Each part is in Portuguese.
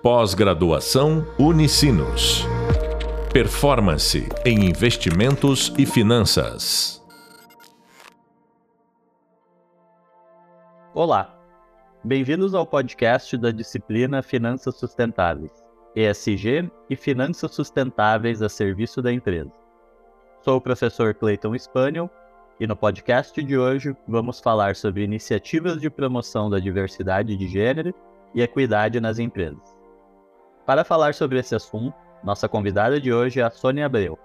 Pós-graduação Unicinos. Performance em investimentos e finanças. Olá, bem-vindos ao podcast da disciplina Finanças Sustentáveis, ESG e Finanças Sustentáveis a serviço da empresa. Sou o professor Clayton Spaniel e no podcast de hoje vamos falar sobre iniciativas de promoção da diversidade de gênero e equidade nas empresas. Para falar sobre esse assunto, nossa convidada de hoje é a Sônia Abreu,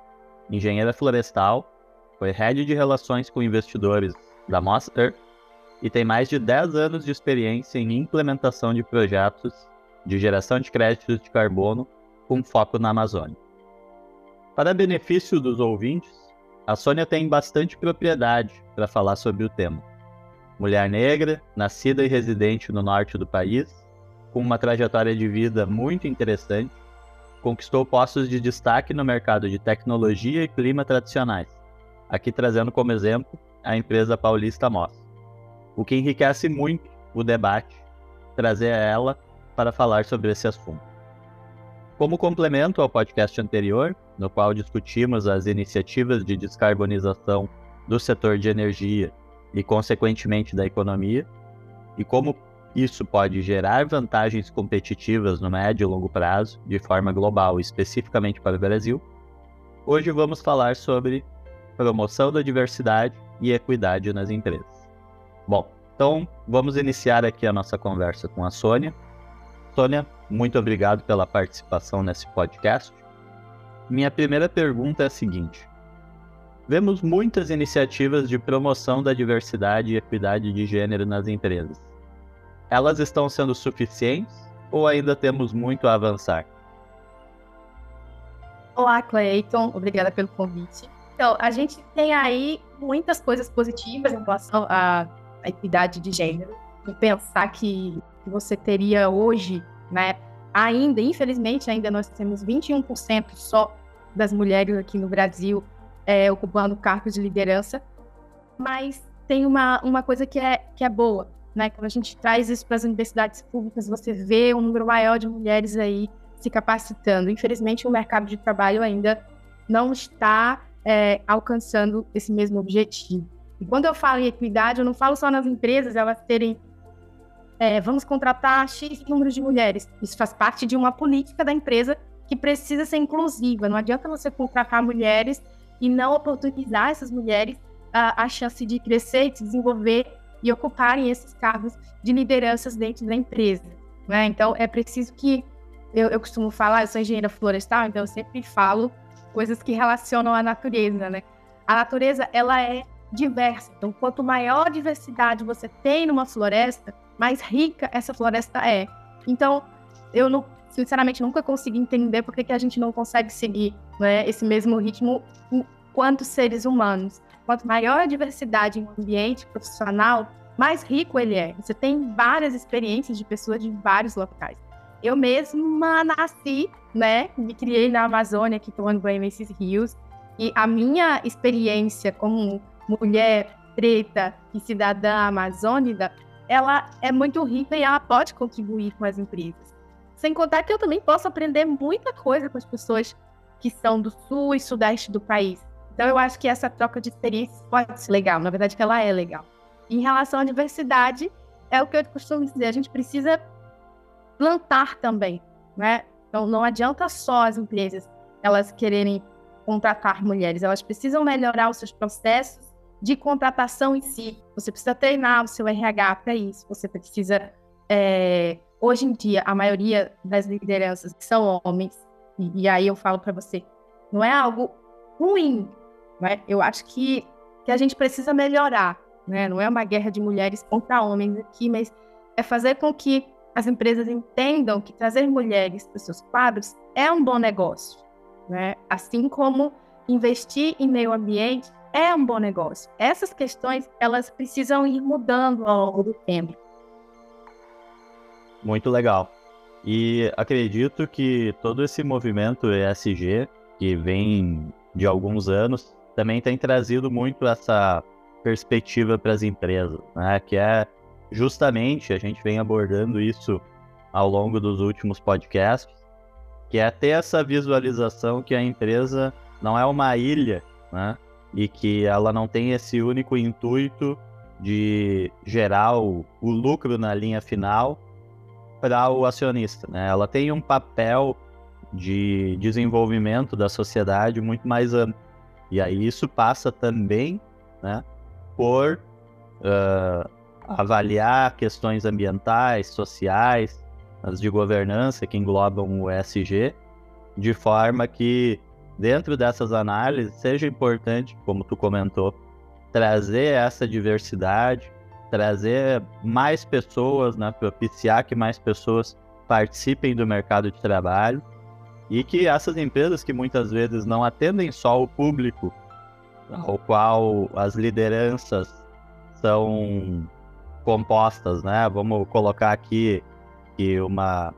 engenheira florestal, foi head de relações com investidores da Earth e tem mais de 10 anos de experiência em implementação de projetos de geração de créditos de carbono com foco na Amazônia. Para benefício dos ouvintes, a Sônia tem bastante propriedade para falar sobre o tema. Mulher negra, nascida e residente no norte do país, com uma trajetória de vida muito interessante, conquistou postos de destaque no mercado de tecnologia e clima tradicionais, aqui trazendo como exemplo a empresa paulista Moss. O que enriquece muito o debate, trazer ela para falar sobre esse assunto. Como complemento ao podcast anterior, no qual discutimos as iniciativas de descarbonização do setor de energia e, consequentemente, da economia, e como isso pode gerar vantagens competitivas no médio e longo prazo, de forma global, especificamente para o Brasil. Hoje vamos falar sobre promoção da diversidade e equidade nas empresas. Bom, então vamos iniciar aqui a nossa conversa com a Sônia. Sônia, muito obrigado pela participação nesse podcast. Minha primeira pergunta é a seguinte: Vemos muitas iniciativas de promoção da diversidade e equidade de gênero nas empresas elas estão sendo suficientes ou ainda temos muito a avançar? Olá, Cleiton, obrigada pelo convite. Então, a gente tem aí muitas coisas positivas em relação à, à equidade de gênero. E pensar que, que você teria hoje, né, ainda, infelizmente, ainda nós temos 21% só das mulheres aqui no Brasil é, ocupando cargos de liderança, mas tem uma, uma coisa que é, que é boa, né? Quando a gente traz isso para as universidades públicas, você vê um número maior de mulheres aí se capacitando. Infelizmente, o mercado de trabalho ainda não está é, alcançando esse mesmo objetivo. E quando eu falo em equidade, eu não falo só nas empresas elas terem é, vamos contratar X número de mulheres. Isso faz parte de uma política da empresa que precisa ser inclusiva. Não adianta você contratar mulheres e não oportunizar essas mulheres a, a chance de crescer e se desenvolver e ocuparem esses cargos de lideranças dentro da empresa. Né? Então, é preciso que. Eu, eu costumo falar, eu sou engenheira florestal, então eu sempre falo coisas que relacionam à natureza. Né? A natureza, ela é diversa. Então, quanto maior diversidade você tem numa floresta, mais rica essa floresta é. Então, eu não, sinceramente nunca consegui entender por que, que a gente não consegue seguir né, esse mesmo ritmo enquanto seres humanos. Quanto maior a diversidade em um ambiente profissional, mais rico ele é. Você tem várias experiências de pessoas de vários locais. Eu mesma nasci, né? Me criei na Amazônia, aqui tomando banho nesses rios. E a minha experiência como mulher preta e cidadã amazônica, ela é muito rica e ela pode contribuir com as empresas. Sem contar que eu também posso aprender muita coisa com as pessoas que são do sul e sudeste do país. Então, eu acho que essa troca de experiências pode ser legal. Na verdade, ela é legal. Em relação à diversidade, é o que eu costumo dizer. A gente precisa plantar também, né? Então, não adianta só as empresas elas quererem contratar mulheres. Elas precisam melhorar os seus processos de contratação em si. Você precisa treinar o seu RH para isso. Você precisa... É... Hoje em dia, a maioria das lideranças são homens. E, e aí eu falo para você, não é algo ruim, né? Eu acho que, que a gente precisa melhorar. Né? Não é uma guerra de mulheres contra homens aqui, mas é fazer com que as empresas entendam que trazer mulheres para os seus quadros é um bom negócio. Né? Assim como investir em meio ambiente é um bom negócio. Essas questões elas precisam ir mudando ao longo do tempo. Muito legal. E acredito que todo esse movimento ESG que vem de alguns anos também tem trazido muito essa perspectiva para as empresas, né? Que é justamente a gente vem abordando isso ao longo dos últimos podcasts, que é ter essa visualização que a empresa não é uma ilha, né? E que ela não tem esse único intuito de gerar o, o lucro na linha final para o acionista, né? Ela tem um papel de desenvolvimento da sociedade muito mais amplo. E aí isso passa também, né, por uh, avaliar questões ambientais, sociais, as de governança que englobam o ESG, de forma que dentro dessas análises seja importante, como tu comentou, trazer essa diversidade, trazer mais pessoas, né, propiciar que mais pessoas participem do mercado de trabalho e que essas empresas que muitas vezes não atendem só o público ao qual as lideranças são compostas, né? Vamos colocar aqui que uma,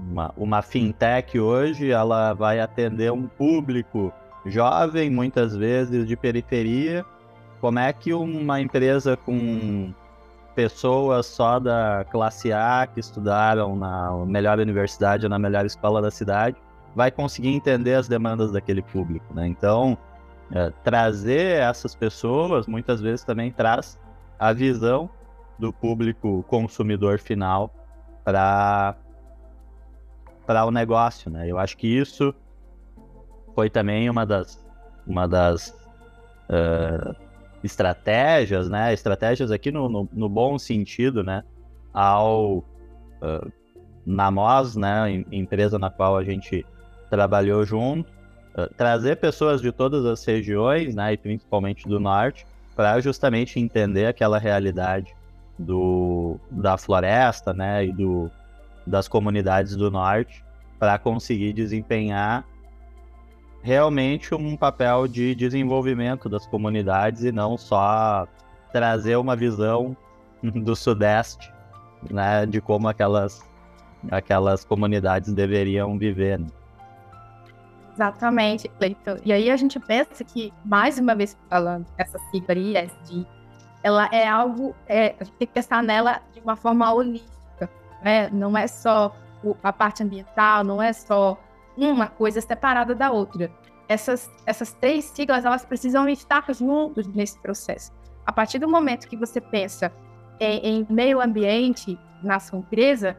uma, uma fintech hoje ela vai atender um público jovem, muitas vezes de periferia. Como é que uma empresa com pessoas só da classe A que estudaram na melhor universidade ou na melhor escola da cidade vai conseguir entender as demandas daquele público, né? Então, é, trazer essas pessoas muitas vezes também traz a visão do público consumidor final para para o negócio, né? Eu acho que isso foi também uma das uma das uh, estratégias, né? Estratégias aqui no, no, no bom sentido, né? Ao uh, na Moz, né? Empresa na qual a gente trabalhou junto, uh, trazer pessoas de todas as regiões, né? E principalmente do norte, para justamente entender aquela realidade do, da floresta, né, e do, das comunidades do norte, para conseguir desempenhar realmente um papel de desenvolvimento das comunidades e não só trazer uma visão do sudeste, né, de como aquelas aquelas comunidades deveriam viver. Né? Exatamente, Cleiton. E aí a gente pensa que, mais uma vez falando, essa sigla ISD, ela é algo, é, a gente tem que pensar nela de uma forma holística, né? Não é só a parte ambiental, não é só uma coisa separada da outra. Essas, essas três siglas, elas precisam estar juntos nesse processo. A partir do momento que você pensa em, em meio ambiente na sua empresa,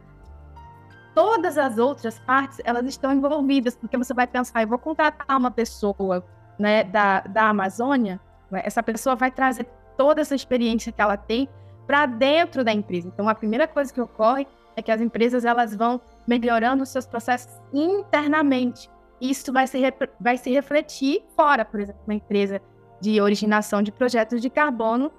todas as outras partes elas estão envolvidas, porque você vai pensar, eu vou contratar uma pessoa né, da, da Amazônia, né, essa pessoa vai trazer toda essa experiência que ela tem para dentro da empresa. Então, a primeira coisa que ocorre é que as empresas elas vão melhorando os seus processos internamente. Isso vai se, vai se refletir fora, por exemplo, uma empresa de originação de projetos de carbono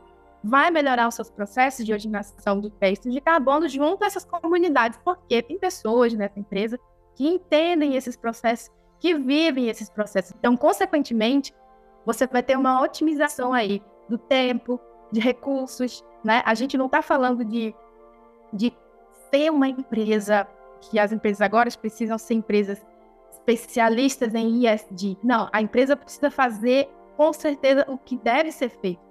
vai melhorar os seus processos de originação de testes de carbono junto a essas comunidades, porque tem pessoas nessa empresa que entendem esses processos, que vivem esses processos. Então, consequentemente, você vai ter uma otimização aí do tempo, de recursos, né? A gente não está falando de, de ser uma empresa que as empresas agora precisam ser empresas especialistas em ISD. Não, a empresa precisa fazer com certeza o que deve ser feito.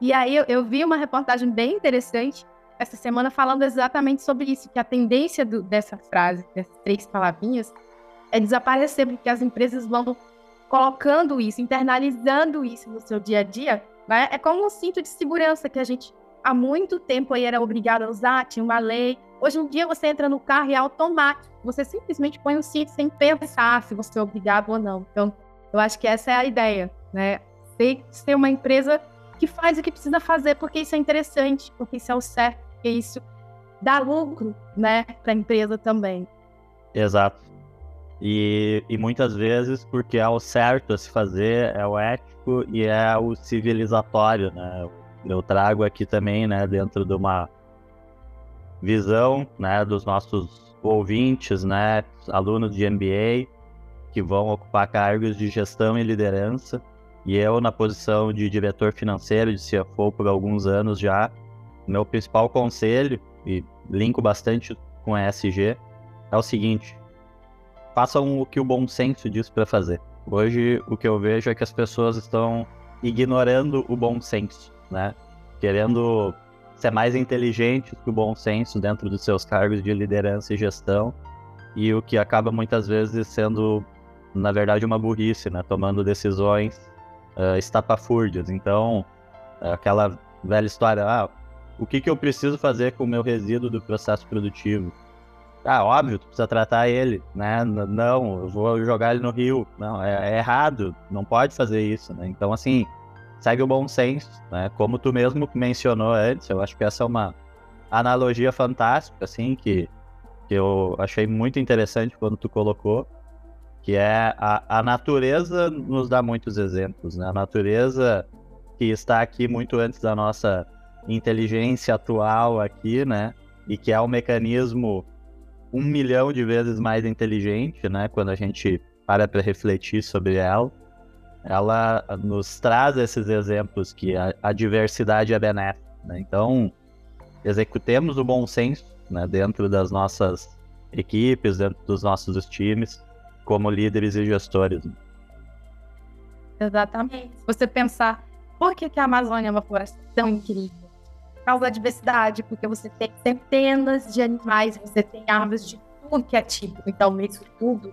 E aí eu, eu, vi uma reportagem bem interessante essa semana falando exatamente sobre isso, que a tendência do, dessa frase, dessas três palavrinhas, é desaparecer, porque as empresas vão colocando isso, internalizando isso no seu dia a dia, né? É como um cinto de segurança que a gente há muito tempo aí era obrigado a usar, tinha uma lei. Hoje em dia você entra no carro e é automático, você simplesmente põe o cinto sem pensar se você é obrigado ou não. Então, eu acho que essa é a ideia, né? Ser, uma empresa que faz o que precisa fazer, porque isso é interessante, porque isso é o certo, porque isso dá lucro, né, para a empresa também. Exato. E, e muitas vezes porque é o certo a se fazer, é o ético e é o civilizatório, né? Eu trago aqui também, né, dentro de uma visão, né, dos nossos ouvintes, né, alunos de MBA que vão ocupar cargos de gestão e liderança, e eu, na posição de diretor financeiro de CFO por alguns anos já, meu principal conselho, e linko bastante com a ESG, é o seguinte: façam o que o bom senso diz para fazer. Hoje, o que eu vejo é que as pessoas estão ignorando o bom senso, né? Querendo ser mais inteligentes que o bom senso dentro dos seus cargos de liderança e gestão, e o que acaba muitas vezes sendo, na verdade, uma burrice, né? Tomando decisões uh, estapafúrdias. Então, aquela velha história, ah, o que, que eu preciso fazer com o meu resíduo do processo produtivo? Ah, óbvio, tu precisa tratar ele, né? Não, eu vou jogar ele no rio. Não, é, é errado, não pode fazer isso, né? Então, assim, segue o bom senso, né? Como tu mesmo mencionou antes, eu acho que essa é uma analogia fantástica, assim, que, que eu achei muito interessante quando tu colocou, que é a, a natureza nos dá muitos exemplos, né? A natureza que está aqui muito antes da nossa inteligência atual aqui, né? E que é um mecanismo um milhão de vezes mais inteligente, né? Quando a gente para para refletir sobre ela, ela nos traz esses exemplos que a, a diversidade é benéfica. Né? Então, executemos o bom senso né? dentro das nossas equipes, dentro dos nossos times, como líderes e gestores. Exatamente. Se você pensar por que, que a Amazônia é uma floresta tão incrível? causa da diversidade, porque você tem centenas de animais, você tem árvores de tudo que é tipo. Então, isso tudo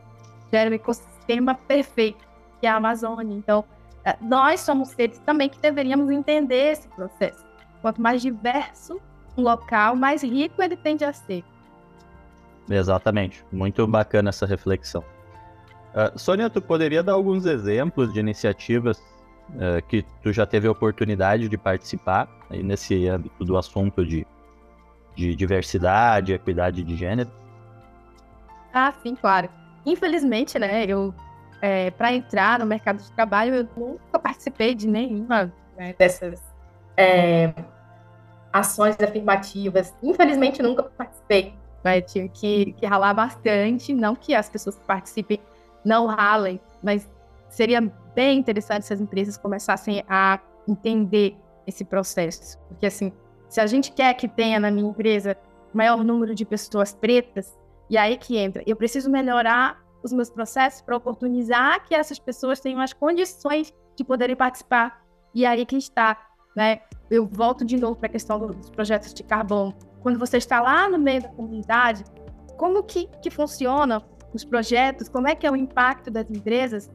gera um ecossistema perfeito, que é a Amazônia. Então, eh, nós somos seres também que deveríamos entender esse processo. Quanto mais diverso um local, mais rico ele tende a ser. Exatamente. Muito bacana essa reflexão. Uh, Sônia, tu poderia dar alguns exemplos de iniciativas uh, que tu já teve a oportunidade de participar aí nesse âmbito do assunto de, de diversidade, equidade de gênero? Ah, sim, claro. Infelizmente, né, eu é, para entrar no mercado de trabalho eu nunca participei de nenhuma né, dessas é, ações afirmativas. Infelizmente, nunca participei. Né? Tive que, que ralar bastante. Não que as pessoas participem não ralem, mas seria bem interessante se as empresas começassem a entender esse processo. Porque, assim, se a gente quer que tenha na minha empresa maior número de pessoas pretas, e aí que entra, eu preciso melhorar os meus processos para oportunizar que essas pessoas tenham as condições de poderem participar. E aí que está, né? Eu volto de novo para a questão dos projetos de carbono. Quando você está lá no meio da comunidade, como que, que funciona os projetos, como é que é o impacto das empresas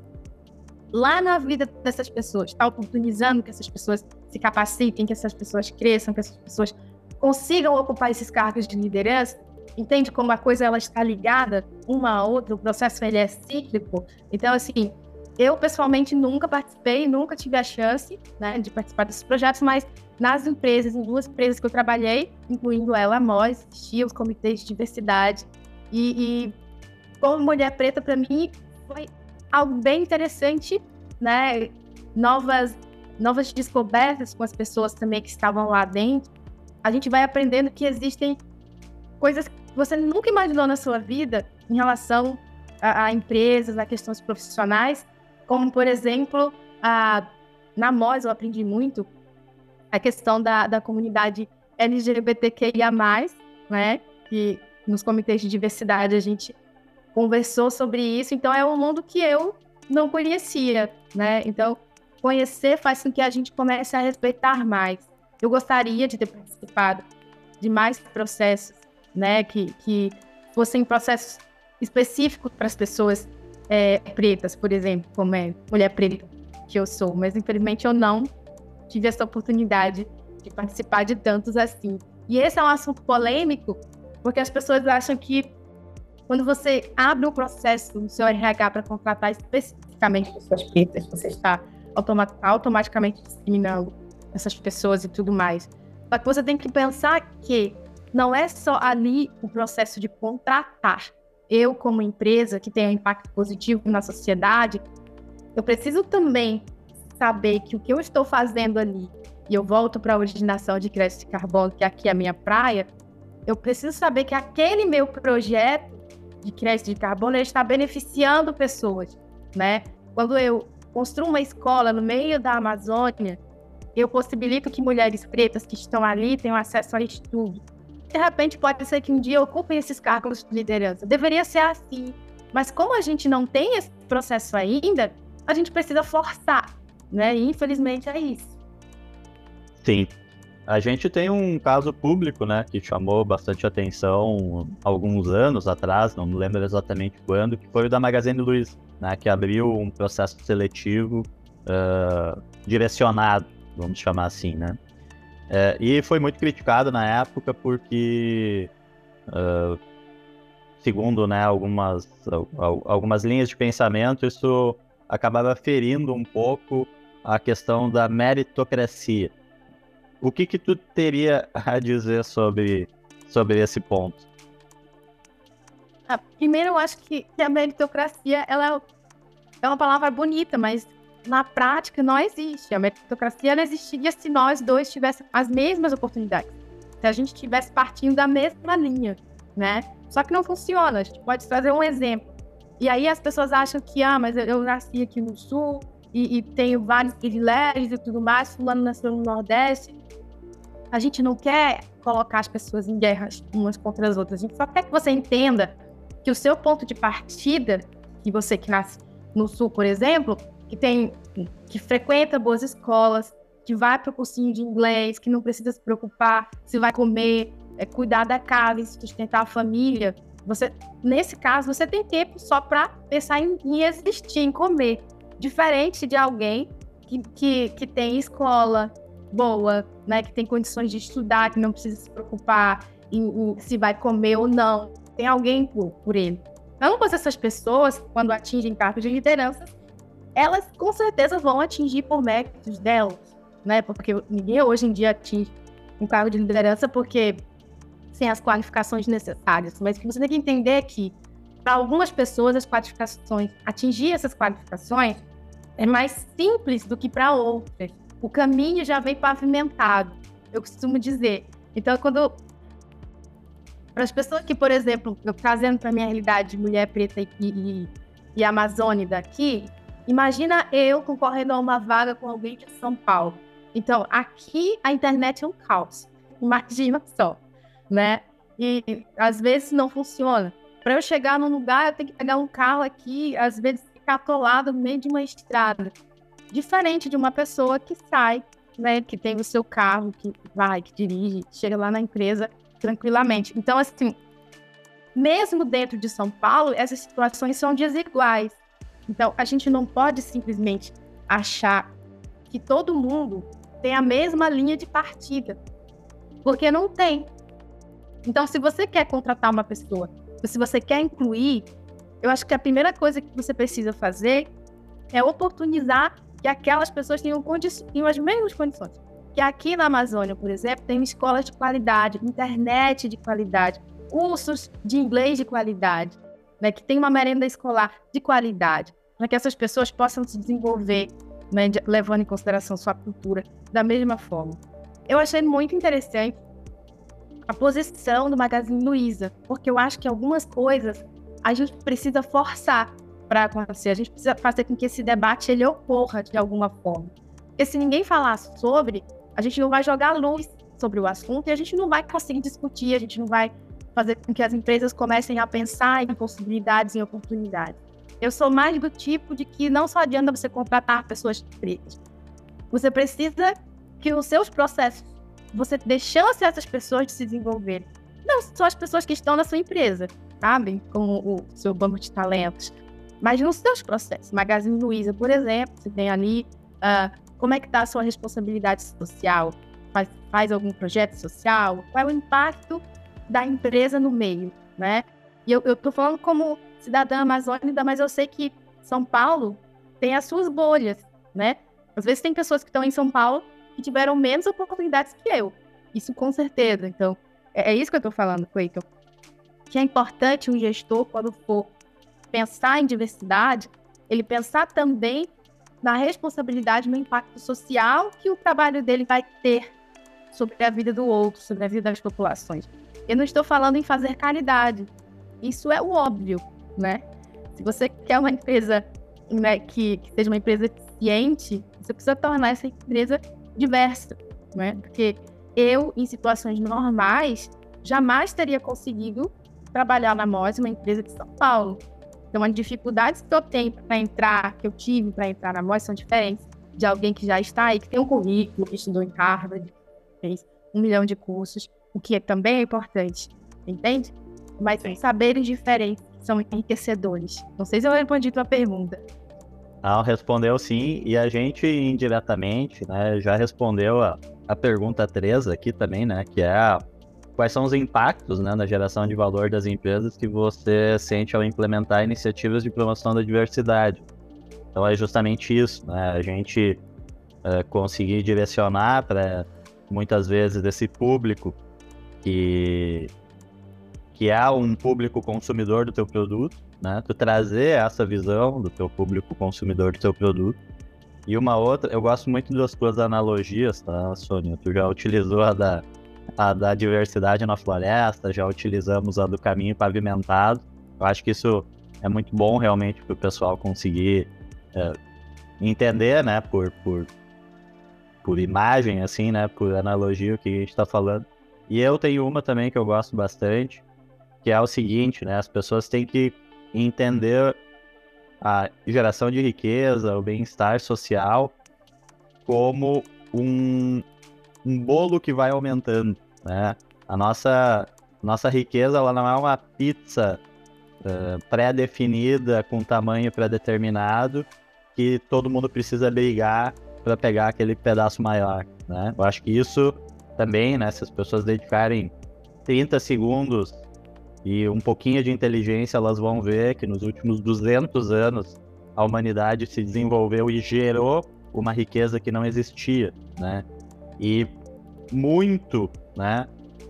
lá na vida dessas pessoas, está oportunizando que essas pessoas se capacitem, que essas pessoas cresçam, que essas pessoas consigam ocupar esses cargos de liderança. Entende como a coisa ela está ligada uma a outra, o processo ele é cíclico. Então, assim, eu pessoalmente nunca participei, nunca tive a chance né, de participar desses projetos, mas nas empresas, em duas empresas que eu trabalhei, incluindo ela, Mós, existia os comitês de diversidade. E, e como mulher preta, para mim, foi algo bem interessante, né? Novas, novas descobertas com as pessoas também que estavam lá dentro. A gente vai aprendendo que existem coisas que você nunca imaginou na sua vida em relação a, a empresas, a questões profissionais, como, por exemplo, a, na MOS eu aprendi muito a questão da, da comunidade LGBTQIA+, né? Que nos comitês de diversidade a gente conversou sobre isso. Então é um mundo que eu não conhecia, né? Então conhecer faz com que a gente comece a respeitar mais. Eu gostaria de ter participado de mais processos, né? Que, que fossem processos específicos para as pessoas é, pretas, por exemplo, como é mulher preta que eu sou. Mas infelizmente eu não tive essa oportunidade de participar de tantos assim. E esse é um assunto polêmico, porque as pessoas acham que quando você abre um processo no seu RH para contratar especificamente pessoas pretas, você está automaticamente discriminando essas pessoas e tudo mais. Só que você tem que pensar que não é só ali o processo de contratar. Eu, como empresa que tem um impacto positivo na sociedade, eu preciso também saber que o que eu estou fazendo ali, e eu volto para a originação de crédito de carbono, que aqui é a minha praia, eu preciso saber que aquele meu projeto de crédito de carbono está beneficiando pessoas, né? Quando eu construo uma escola no meio da Amazônia, eu possibilito que mulheres pretas que estão ali tenham acesso a estudo. De repente, pode ser que um dia ocupem esses cargos de liderança. Deveria ser assim. Mas como a gente não tem esse processo ainda, a gente precisa forçar, né? E infelizmente é isso. Sim. A gente tem um caso público, né, que chamou bastante atenção alguns anos atrás, não me lembro exatamente quando, que foi o da Magazine Luiza, né, que abriu um processo seletivo uh, direcionado, vamos chamar assim, né. É, e foi muito criticado na época porque, uh, segundo né, algumas, algumas linhas de pensamento, isso acabava ferindo um pouco a questão da meritocracia. O que que tu teria a dizer sobre, sobre esse ponto? Ah, primeiro, eu acho que, a meritocracia ela é uma palavra bonita, mas na prática não existe. A meritocracia não existiria se nós dois tivéssemos as mesmas oportunidades. Se a gente estivesse partindo da mesma linha, né? Só que não funciona. A gente pode trazer um exemplo. E aí as pessoas acham que, ah, mas eu nasci aqui no Sul e, e, tenho vários privilégios e tudo mais, fulano nasceu no Nordeste. A gente não quer colocar as pessoas em guerras umas contra as outras. A gente só quer que você entenda que o seu ponto de partida, que você que nasce no Sul, por exemplo, que tem que frequenta boas escolas, que vai para o cursinho de inglês, que não precisa se preocupar se vai comer, é, cuidar da casa, sustentar a família. Você, nesse caso, você tem tempo só para pensar em, em, existir, em comer. Diferente de alguém que, que, que tem escola, boa, né, que tem condições de estudar, que não precisa se preocupar em, se vai comer ou não. Tem alguém por, por ele. Ambas essas pessoas, quando atingem cargos de liderança, elas com certeza vão atingir por méritos delas, né? Porque ninguém hoje em dia atinge um cargo de liderança porque sem as qualificações necessárias. Mas o que você tem que entender é que, para algumas pessoas, as qualificações, atingir essas qualificações é mais simples do que para outras o caminho já vem pavimentado, eu costumo dizer. Então, quando. Para as pessoas que, por exemplo, eu trazendo para minha realidade de mulher preta e, e, e amazônia daqui, imagina eu concorrendo a uma vaga com alguém de São Paulo. Então, aqui a internet é um caos. Imagina só, né? E às vezes não funciona. Para eu chegar num lugar, eu tenho que pegar um carro aqui, às vezes ficar atolado no meio de uma estrada diferente de uma pessoa que sai, né, que tem o seu carro, que vai, que dirige, chega lá na empresa tranquilamente. Então, assim, mesmo dentro de São Paulo, essas situações são desiguais. Então, a gente não pode simplesmente achar que todo mundo tem a mesma linha de partida, porque não tem. Então, se você quer contratar uma pessoa, se você quer incluir, eu acho que a primeira coisa que você precisa fazer é oportunizar que aquelas pessoas tenham, tenham as mesmas condições. Que aqui na Amazônia, por exemplo, tem escolas de qualidade, internet de qualidade, cursos de inglês de qualidade, né, que tem uma merenda escolar de qualidade, para que essas pessoas possam se desenvolver, né, levando em consideração sua cultura da mesma forma. Eu achei muito interessante a posição do Magazine Luiza, porque eu acho que algumas coisas a gente precisa forçar para acontecer. A gente precisa fazer com que esse debate ele ocorra de alguma forma. Porque se ninguém falar sobre, a gente não vai jogar luz sobre o assunto e a gente não vai conseguir discutir, a gente não vai fazer com que as empresas comecem a pensar em possibilidades, em oportunidades. Eu sou mais do tipo de que não só adianta você contratar pessoas pretas. Você precisa que os seus processos, você dê chance a essas pessoas de se desenvolverem. Não só as pessoas que estão na sua empresa, sabe? Como o seu banco de talentos, mas nos seus processos. Magazine Luiza, por exemplo, você tem ali uh, como é que está a sua responsabilidade social, faz, faz algum projeto social, qual é o impacto da empresa no meio, né? E eu estou falando como cidadã amazônica, mas eu sei que São Paulo tem as suas bolhas, né? Às vezes tem pessoas que estão em São Paulo que tiveram menos oportunidades que eu. Isso com certeza. Então, é, é isso que eu estou falando, Cleiton. Que é importante um gestor, quando for pensar em diversidade, ele pensar também na responsabilidade, no impacto social que o trabalho dele vai ter sobre a vida do outro, sobre a vida das populações. Eu não estou falando em fazer caridade. Isso é o óbvio, né? Se você quer uma empresa né, que, que, seja uma empresa eficiente, você precisa tornar essa empresa diversa, né? Porque eu, em situações normais, jamais teria conseguido trabalhar na MOS, uma empresa de São Paulo. Então, as dificuldades que eu tenho para entrar, que eu tive para entrar na MOS, são diferentes de alguém que já está aí, que tem um currículo, que estudou em Harvard, fez um milhão de cursos, o que também é importante, entende? Mas Sim. saberes diferentes são enriquecedores. Não sei se eu respondi tua pergunta. Não, respondeu sim, e a gente indiretamente, né, já respondeu a, a pergunta 3 aqui também, né, que é quais são os impactos, né, na geração de valor das empresas que você sente ao implementar iniciativas de promoção da diversidade. Então é justamente isso, né, a gente é, conseguir direcionar para muitas vezes esse público que que é um público consumidor do teu produto, né? Tu trazer essa visão do teu público consumidor do teu produto. E uma outra, eu gosto muito das tuas analogias, tá, Sônia? Tu já utilizou a da, a da diversidade na floresta, já utilizamos a do caminho pavimentado. Eu acho que isso é muito bom realmente para o pessoal conseguir é, entender, né, por, por, por imagem, assim, né, por analogia o que a gente está falando. E eu tenho uma também que eu gosto bastante, que é o seguinte, né? As pessoas têm que entender a geração de riqueza, o bem-estar social, como um, um bolo que vai aumentando, né? A nossa, nossa riqueza, ela não é uma pizza uh, pré-definida, com tamanho pré-determinado, que todo mundo precisa brigar para pegar aquele pedaço maior, né? Eu acho que isso também, né? Se as pessoas dedicarem 30 segundos e um pouquinho de inteligência, elas vão ver que nos últimos 200 anos a humanidade se desenvolveu e gerou uma riqueza que não existia, né? E muito, né,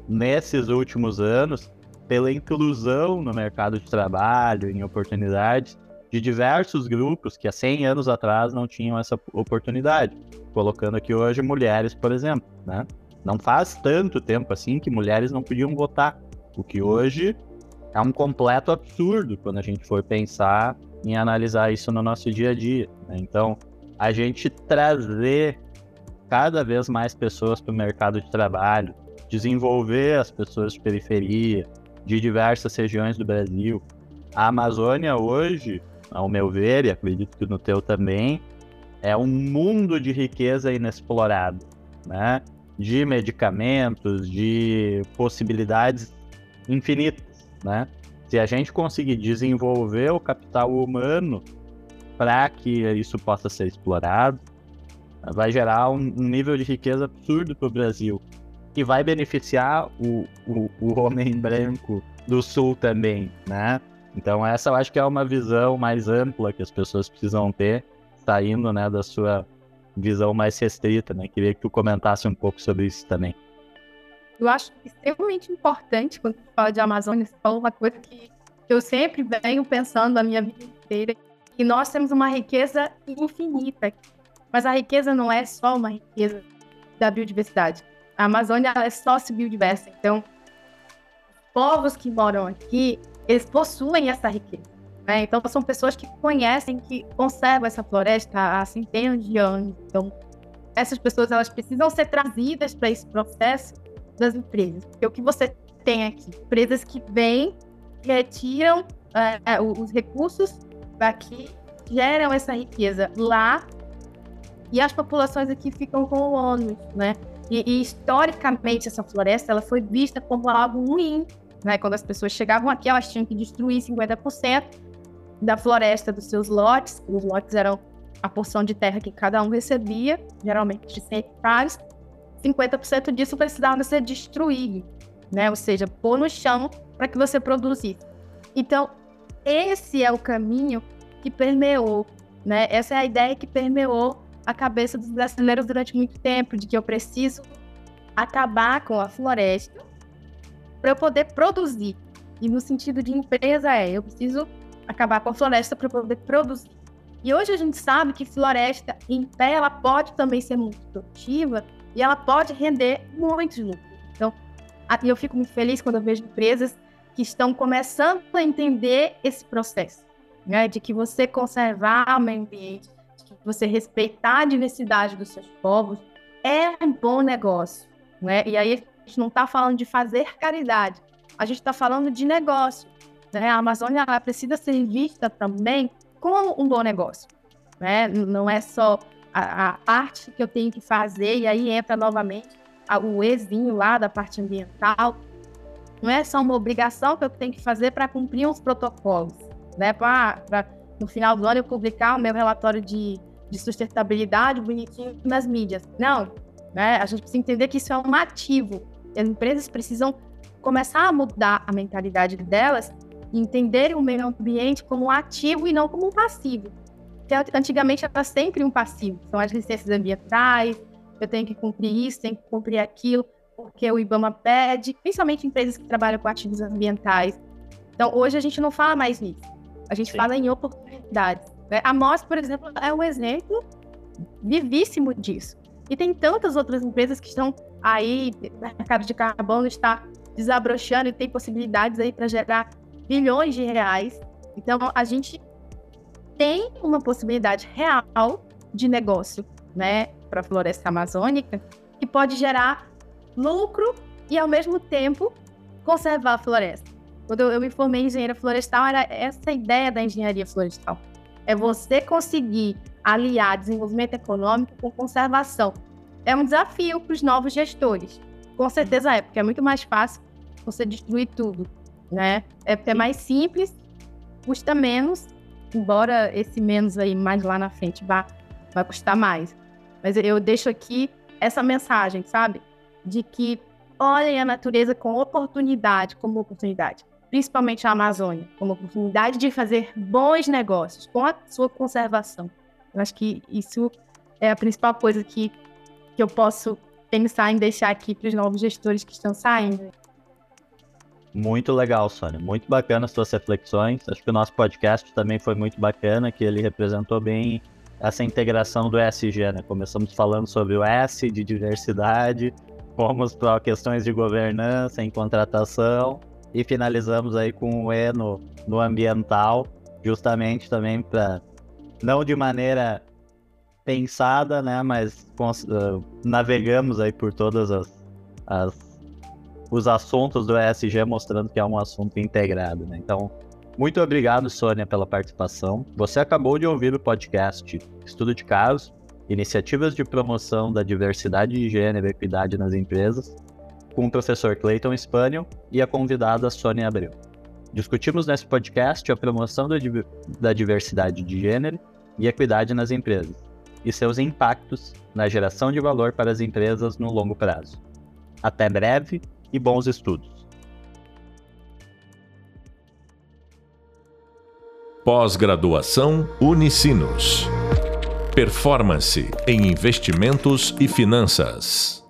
nesses últimos anos, pela inclusão no mercado de trabalho, em oportunidades de diversos grupos que há 100 anos atrás não tinham essa oportunidade. Colocando aqui hoje mulheres, por exemplo, né? Não faz tanto tempo assim que mulheres não podiam votar. O que hoje é um completo absurdo quando a gente for pensar em analisar isso no nosso dia a dia. Né? Então, a gente trazer cada vez mais pessoas para o mercado de trabalho, desenvolver as pessoas de periferia, de diversas regiões do Brasil. A Amazônia hoje, ao meu ver, e acredito que no teu também, é um mundo de riqueza inexplorado, né? De medicamentos, de possibilidades infinitas né? Se a gente conseguir desenvolver o capital humano para que isso possa ser explorado, vai gerar um, nível de riqueza absurdo para o Brasil e vai beneficiar o, o, o, homem branco do sul também, né? Então essa eu acho que é uma visão mais ampla que as pessoas precisam ter, saindo né, da sua visão mais restrita, né? Queria que tu comentasse um pouco sobre isso também. Eu acho extremamente importante quando você fala de Amazônia, você fala uma coisa que eu sempre venho pensando a minha vida inteira, que nós temos uma riqueza infinita. Mas a riqueza não é só uma riqueza da biodiversidade. A Amazônia é sócio-biodiversa. Então, os povos que moram aqui, eles possuem essa riqueza. Né? Então, são pessoas que conhecem, que conservam essa floresta há centenas de anos. Então, essas pessoas elas precisam ser trazidas para esse processo das empresas. Porque o que você tem aqui? Empresas que vêm, retiram é, os recursos daqui, geram essa riqueza lá, e as populações aqui ficam com o ônus, né? E, e, historicamente essa floresta ela foi vista como algo ruim, né? Quando as pessoas chegavam aqui, elas tinham que destruir 50% da floresta dos seus lotes. Os lotes eram a porção de terra que cada um recebia, geralmente de 100 hectares, 50% disso precisava ser destruído, né? Ou seja, pôr no chão para que você produzisse. Então, esse é o caminho que permeou, né? Essa é a ideia que permeou a cabeça dos brasileiros durante muito tempo, de que eu preciso acabar com a floresta para eu poder produzir. E no sentido de empresa é, eu preciso acabar com a floresta para poder produzir. E hoje a gente sabe que floresta em pé ela pode também ser muito produtiva e ela pode render muitos lucros. Então, eu fico muito feliz quando eu vejo empresas que estão começando a entender esse processo, né? De que você conservar o meio ambiente, você respeitar a diversidade dos seus povos é um bom negócio, né? E aí a gente não está falando de fazer caridade, a gente está falando de negócio. Né? A Amazônia precisa ser vista também como um bom negócio, né? Não é só a, a parte que eu tenho que fazer, e aí entra novamente o Ezinho lá da parte ambiental, não é só uma obrigação que eu tenho que fazer para cumprir uns protocolos, né? Para no final do ano eu publicar o meu relatório de, de sustentabilidade bonitinho nas mídias. Não, né? A gente precisa entender que isso é um ativo. E as empresas precisam começar a mudar a mentalidade delas e entenderem o meio ambiente como um ativo e não como um passivo. Porque antigamente era sempre um passivo. São as licenças ambientais, eu tenho que cumprir isso, tenho que cumprir aquilo, porque o IBAMA pede, principalmente empresas que trabalham com ativos ambientais. Então, hoje a gente não fala mais nisso. A gente Sim. fala em oportunidades. Né? A MOS, por exemplo, é um exemplo vivíssimo disso. E tem tantas outras empresas que estão aí, o mercado de carbono está desabrochando e tem possibilidades aí para gerar bilhões de reais. Então, a gente tem uma possibilidade real de negócio, né, para a floresta amazônica, que pode gerar lucro e, ao mesmo tempo, conservar a floresta. Quando eu, me formei em engenharia florestal, era essa a ideia da engenharia florestal. É você conseguir aliar desenvolvimento econômico com conservação. É um desafio para os novos gestores. Com certeza é, porque é muito mais fácil você destruir tudo, né? É, é mais simples, custa menos, embora esse menos aí mais lá na frente vá, vai custar mais. Mas eu deixo aqui essa mensagem, sabe? De que olhem a natureza com oportunidade, como oportunidade. Principalmente a Amazônia, como oportunidade de fazer bons negócios com a sua conservação. Eu acho que isso é a principal coisa que, que eu posso pensar em deixar aqui para os novos gestores que estão saindo. Muito legal, Sônia. Muito bacana as suas reflexões. Acho que o nosso podcast também foi muito bacana, que ele representou bem essa integração do ESG, né? Começamos falando sobre o S de diversidade, fomos para questões de governança em contratação e finalizamos aí com o E no, no ambiental, justamente também para não de maneira pensada, né? Mas uh, navegamos aí por todas as, as os assuntos do ESG mostrando que é um assunto integrado. Né? Então, muito obrigado, Sônia, pela participação. Você acabou de ouvir o podcast Estudo de Casos, Iniciativas de Promoção da Diversidade de Gênero e Equidade nas Empresas, com o professor Clayton Spaniel e a convidada Sônia Abreu. Discutimos nesse podcast a promoção da diversidade de gênero e equidade nas empresas e seus impactos na geração de valor para as empresas no longo prazo. Até breve e bons estudos. Pós-graduação Unicinos. Performance em investimentos e finanças.